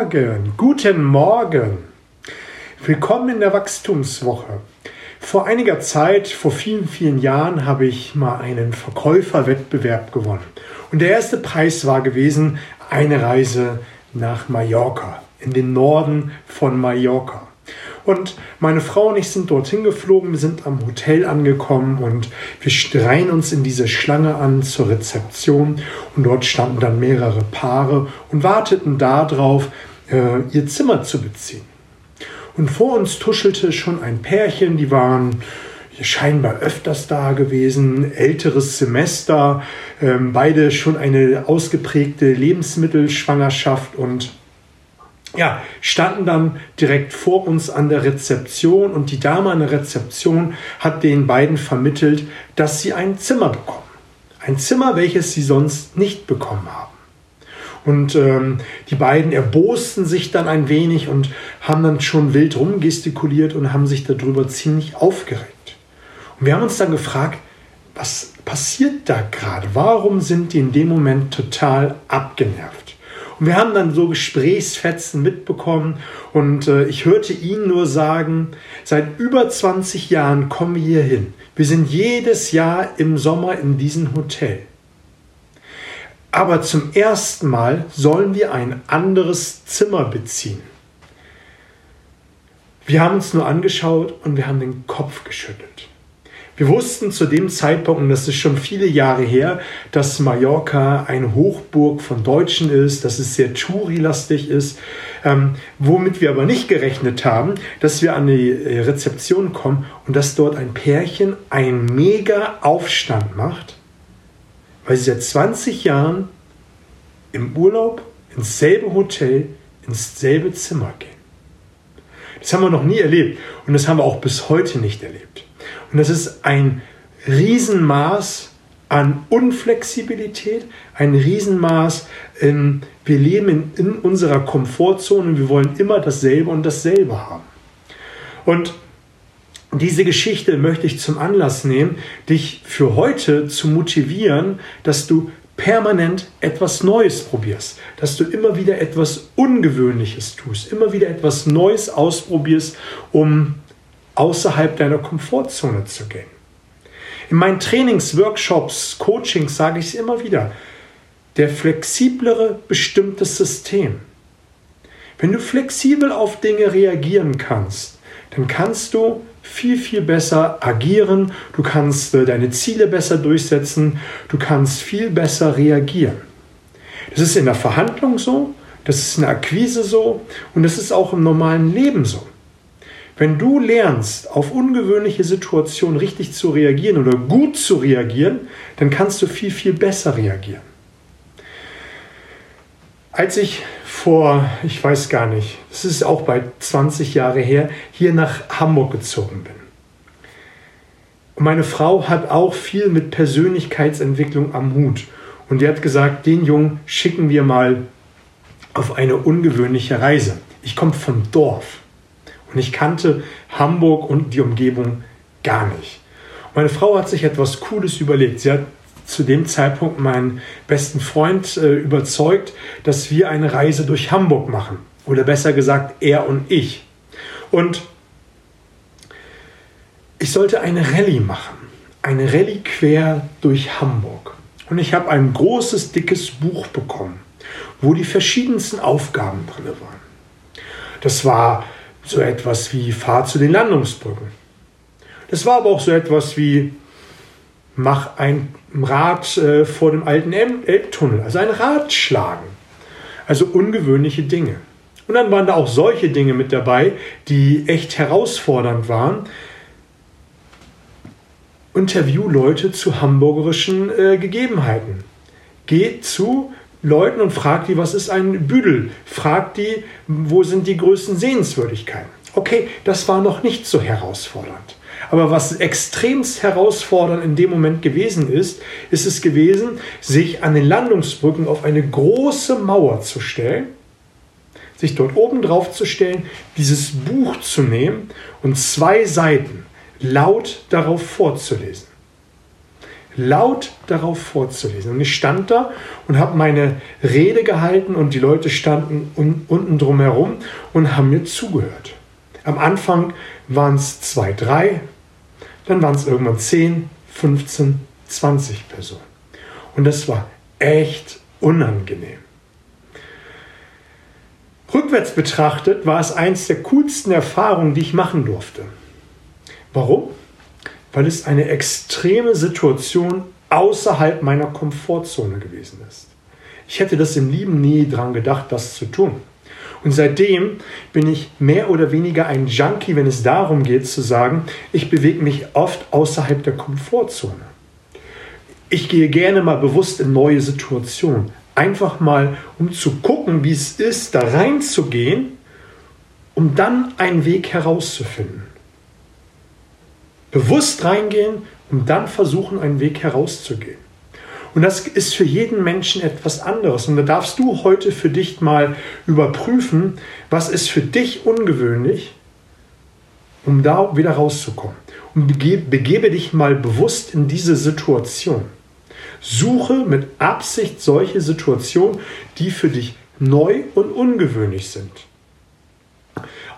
Morgen, guten Morgen. Willkommen in der Wachstumswoche. Vor einiger Zeit, vor vielen, vielen Jahren, habe ich mal einen Verkäuferwettbewerb gewonnen. Und der erste Preis war gewesen eine Reise nach Mallorca, in den Norden von Mallorca. Und meine Frau und ich sind dorthin geflogen, wir sind am Hotel angekommen und wir reihen uns in diese Schlange an zur Rezeption. Und dort standen dann mehrere Paare und warteten darauf, äh, ihr Zimmer zu beziehen. Und vor uns tuschelte schon ein Pärchen, die waren scheinbar öfters da gewesen, älteres Semester, ähm, beide schon eine ausgeprägte Lebensmittelschwangerschaft und ja, standen dann direkt vor uns an der Rezeption und die Dame an der Rezeption hat den beiden vermittelt, dass sie ein Zimmer bekommen. Ein Zimmer, welches sie sonst nicht bekommen haben. Und ähm, die beiden erbosten sich dann ein wenig und haben dann schon wild rumgestikuliert und haben sich darüber ziemlich aufgeregt. Und wir haben uns dann gefragt, was passiert da gerade? Warum sind die in dem Moment total abgenervt? Und wir haben dann so Gesprächsfetzen mitbekommen und äh, ich hörte ihn nur sagen, seit über 20 Jahren kommen wir hier hin. Wir sind jedes Jahr im Sommer in diesem Hotel. Aber zum ersten Mal sollen wir ein anderes Zimmer beziehen. Wir haben uns nur angeschaut und wir haben den Kopf geschüttelt. Wir wussten zu dem Zeitpunkt, und das ist schon viele Jahre her, dass Mallorca eine Hochburg von Deutschen ist, dass es sehr Touri-lastig ist, ähm, womit wir aber nicht gerechnet haben, dass wir an die äh, Rezeption kommen und dass dort ein Pärchen einen mega Aufstand macht, weil sie seit 20 Jahren im Urlaub ins selbe Hotel, ins selbe Zimmer gehen. Das haben wir noch nie erlebt und das haben wir auch bis heute nicht erlebt. Und das ist ein Riesenmaß an Unflexibilität, ein Riesenmaß, in, wir leben in, in unserer Komfortzone und wir wollen immer dasselbe und dasselbe haben. Und diese Geschichte möchte ich zum Anlass nehmen, dich für heute zu motivieren, dass du permanent etwas Neues probierst, dass du immer wieder etwas Ungewöhnliches tust, immer wieder etwas Neues ausprobierst, um außerhalb deiner Komfortzone zu gehen. In meinen Trainings, Workshops, Coachings sage ich es immer wieder, der flexiblere bestimmte System. Wenn du flexibel auf Dinge reagieren kannst, dann kannst du viel, viel besser agieren, du kannst äh, deine Ziele besser durchsetzen, du kannst viel besser reagieren. Das ist in der Verhandlung so, das ist in der Akquise so und das ist auch im normalen Leben so. Wenn du lernst, auf ungewöhnliche Situationen richtig zu reagieren oder gut zu reagieren, dann kannst du viel, viel besser reagieren. Als ich vor, ich weiß gar nicht, es ist auch bei 20 Jahre her, hier nach Hamburg gezogen bin. Und meine Frau hat auch viel mit Persönlichkeitsentwicklung am Hut. Und die hat gesagt, den Jungen schicken wir mal auf eine ungewöhnliche Reise. Ich komme vom Dorf. Und ich kannte Hamburg und die Umgebung gar nicht. Meine Frau hat sich etwas Cooles überlegt. Sie hat zu dem Zeitpunkt meinen besten Freund äh, überzeugt, dass wir eine Reise durch Hamburg machen. Oder besser gesagt, er und ich. Und ich sollte eine Rallye machen. Eine Rallye quer durch Hamburg. Und ich habe ein großes, dickes Buch bekommen, wo die verschiedensten Aufgaben drin waren. Das war so etwas wie Fahr zu den Landungsbrücken. Das war aber auch so etwas wie Mach ein Rad äh, vor dem alten Elbtunnel, also ein Rad schlagen. Also ungewöhnliche Dinge. Und dann waren da auch solche Dinge mit dabei, die echt herausfordernd waren. Interview Leute zu hamburgerischen äh, Gegebenheiten. Geht zu Leuten und fragt die, was ist ein Büdel? Fragt die, wo sind die größten Sehenswürdigkeiten? Okay, das war noch nicht so herausfordernd. Aber was extremst herausfordernd in dem Moment gewesen ist, ist es gewesen, sich an den Landungsbrücken auf eine große Mauer zu stellen, sich dort oben drauf zu stellen, dieses Buch zu nehmen und zwei Seiten laut darauf vorzulesen. laut darauf vorzulesen. Und ich stand da und habe meine Rede gehalten und die Leute standen un unten drumherum und haben mir zugehört. Am Anfang waren es zwei, drei, dann waren es irgendwann zehn, 15, 20 Personen. Und das war echt unangenehm. Rückwärts betrachtet war es eins der coolsten Erfahrungen, die ich machen durfte. Warum? Weil es eine extreme Situation außerhalb meiner Komfortzone gewesen ist. Ich hätte das im Lieben nie dran gedacht, das zu tun. Und seitdem bin ich mehr oder weniger ein Junkie, wenn es darum geht zu sagen, ich bewege mich oft außerhalb der Komfortzone. Ich gehe gerne mal bewusst in neue Situationen. Einfach mal, um zu gucken, wie es ist, da reinzugehen, um dann einen Weg herauszufinden. Bewusst reingehen, um dann versuchen, einen Weg herauszugehen. Und das ist für jeden Menschen etwas anderes. Und da darfst du heute für dich mal überprüfen, was ist für dich ungewöhnlich, um da wieder rauszukommen. Und begebe, dich mal bewusst in diese Situation. Suche mit Absicht solche Situationen, die für dich neu und ungewöhnlich sind.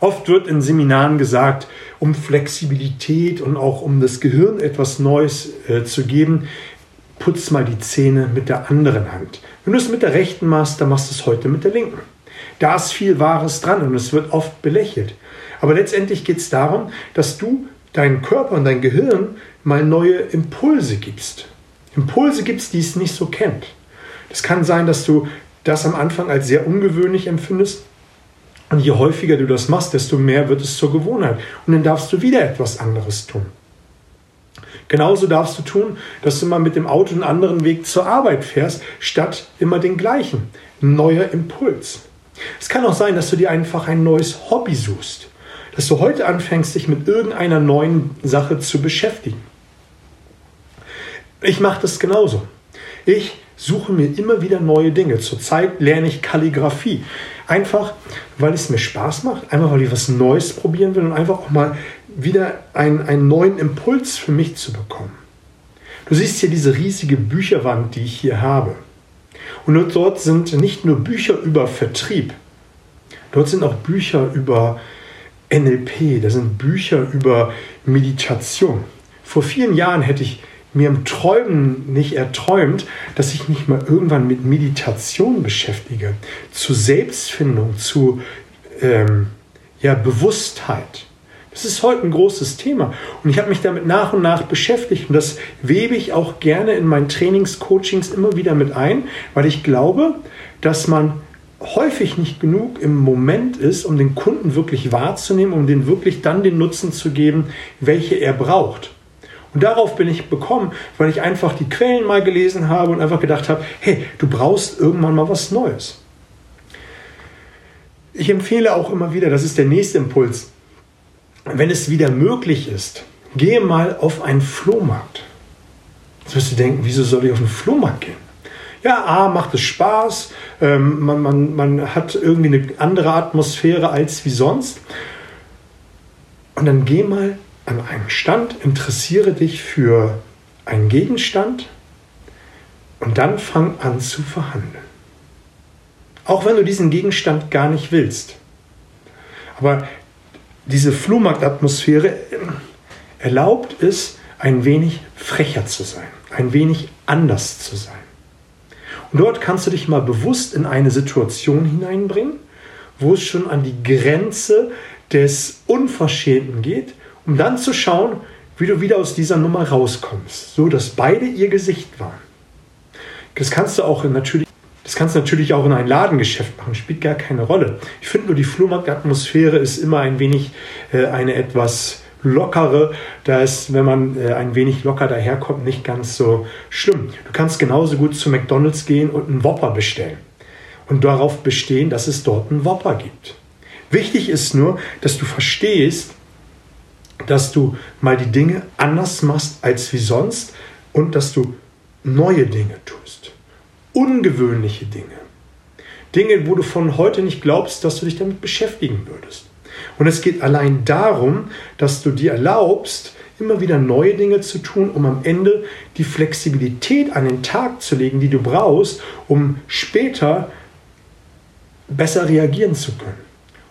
Oft wird in Seminaren gesagt, um Flexibilität und auch um das Gehirn etwas Neues äh, zu geben, putz mal die Zähne mit der anderen Hand. Wenn du es mit der rechten machst, dann machst du es heute mit der linken. Da ist viel Wahres dran und es wird oft belächelt. Aber letztendlich geht es darum, dass du deinen Körper und dein Gehirn mal neue Impulse gibst. Impulse gibst, die es nicht so kennt. Es kann sein, dass du das am Anfang als sehr ungewöhnlich empfindest. Und je häufiger du das machst, desto mehr wird es zur Gewohnheit. Und dann darfst du wieder etwas anderes tun. Genauso darfst du tun, dass du mal mit dem Auto einen anderen Weg zur Arbeit fährst, statt immer den gleichen. Neuer Impuls. Es kann auch sein, dass du dir einfach ein neues Hobby suchst. Dass du heute anfängst, dich mit irgendeiner neuen Sache zu beschäftigen. Ich mache das genauso. Ich suche mir immer wieder neue Dinge. Zurzeit lerne ich Kalligrafie. Einfach, weil es mir Spaß macht, einfach weil ich was Neues probieren will und einfach auch mal wieder einen, einen neuen Impuls für mich zu bekommen. Du siehst hier diese riesige Bücherwand, die ich hier habe. Und dort sind nicht nur Bücher über Vertrieb, dort sind auch Bücher über NLP, da sind Bücher über Meditation. Vor vielen Jahren hätte ich mir im Träumen nicht erträumt, dass ich mich mal irgendwann mit Meditation beschäftige, zu Selbstfindung, zu ähm, ja, Bewusstheit. Das ist heute ein großes Thema. Und ich habe mich damit nach und nach beschäftigt. Und das webe ich auch gerne in meinen Trainings, Coachings immer wieder mit ein, weil ich glaube, dass man häufig nicht genug im Moment ist, um den Kunden wirklich wahrzunehmen, um den wirklich dann den Nutzen zu geben, welche er braucht. Und darauf bin ich bekommen, weil ich einfach die Quellen mal gelesen habe und einfach gedacht habe, hey, du brauchst irgendwann mal was Neues. Ich empfehle auch immer wieder, das ist der nächste Impuls, wenn es wieder möglich ist, gehe mal auf einen Flohmarkt. Jetzt wirst du denken, wieso soll ich auf einen Flohmarkt gehen? Ja, A, macht es Spaß, ähm, man, man, man hat irgendwie eine andere Atmosphäre als wie sonst. Und dann geh mal an einen Stand, interessiere dich für einen Gegenstand und dann fang an zu verhandeln. Auch wenn du diesen Gegenstand gar nicht willst. Aber diese Flohmarktatmosphäre erlaubt es, ein wenig frecher zu sein, ein wenig anders zu sein. Und dort kannst du dich mal bewusst in eine Situation hineinbringen, wo es schon an die Grenze des Unverschämten geht, um dann zu schauen, wie du wieder aus dieser Nummer rauskommst, so dass beide ihr Gesicht waren. Das kannst du auch natürlich das kannst du natürlich auch in ein Ladengeschäft machen, spielt gar keine Rolle. Ich finde nur, die Flohmarktatmosphäre ist immer ein wenig äh, eine etwas lockere. Da ist, wenn man äh, ein wenig locker daherkommt, nicht ganz so schlimm. Du kannst genauso gut zu McDonalds gehen und einen Whopper bestellen und darauf bestehen, dass es dort einen Whopper gibt. Wichtig ist nur, dass du verstehst, dass du mal die Dinge anders machst als wie sonst und dass du neue Dinge tust ungewöhnliche Dinge. Dinge, wo du von heute nicht glaubst, dass du dich damit beschäftigen würdest. Und es geht allein darum, dass du dir erlaubst, immer wieder neue Dinge zu tun, um am Ende die Flexibilität an den Tag zu legen, die du brauchst, um später besser reagieren zu können.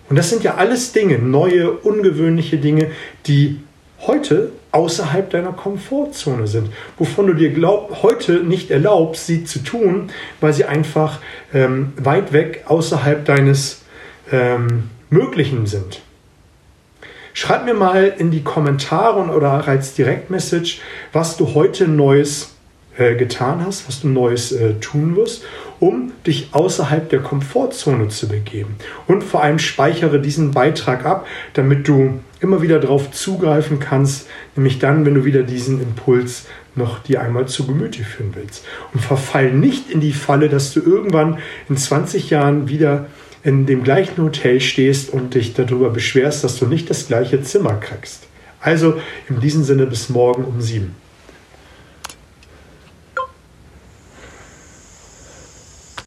Und das sind ja alles Dinge, neue, ungewöhnliche Dinge, die heute außerhalb deiner Komfortzone sind, wovon du dir glaub, heute nicht erlaubst, sie zu tun, weil sie einfach ähm, weit weg außerhalb deines ähm, Möglichen sind. Schreib mir mal in die Kommentare oder als Direktmessage, was du heute Neues äh, getan hast, was du Neues äh, tun wirst, um dich außerhalb der Komfortzone zu begeben. Und vor allem speichere diesen Beitrag ab, damit du immer wieder darauf zugreifen kannst, nämlich dann, wenn du wieder diesen Impuls noch dir einmal zu Gemüte führen willst. Und verfall nicht in die Falle, dass du irgendwann in 20 Jahren wieder in dem gleichen Hotel stehst und dich darüber beschwerst, dass du nicht das gleiche Zimmer kriegst. Also in diesem Sinne bis morgen um sieben.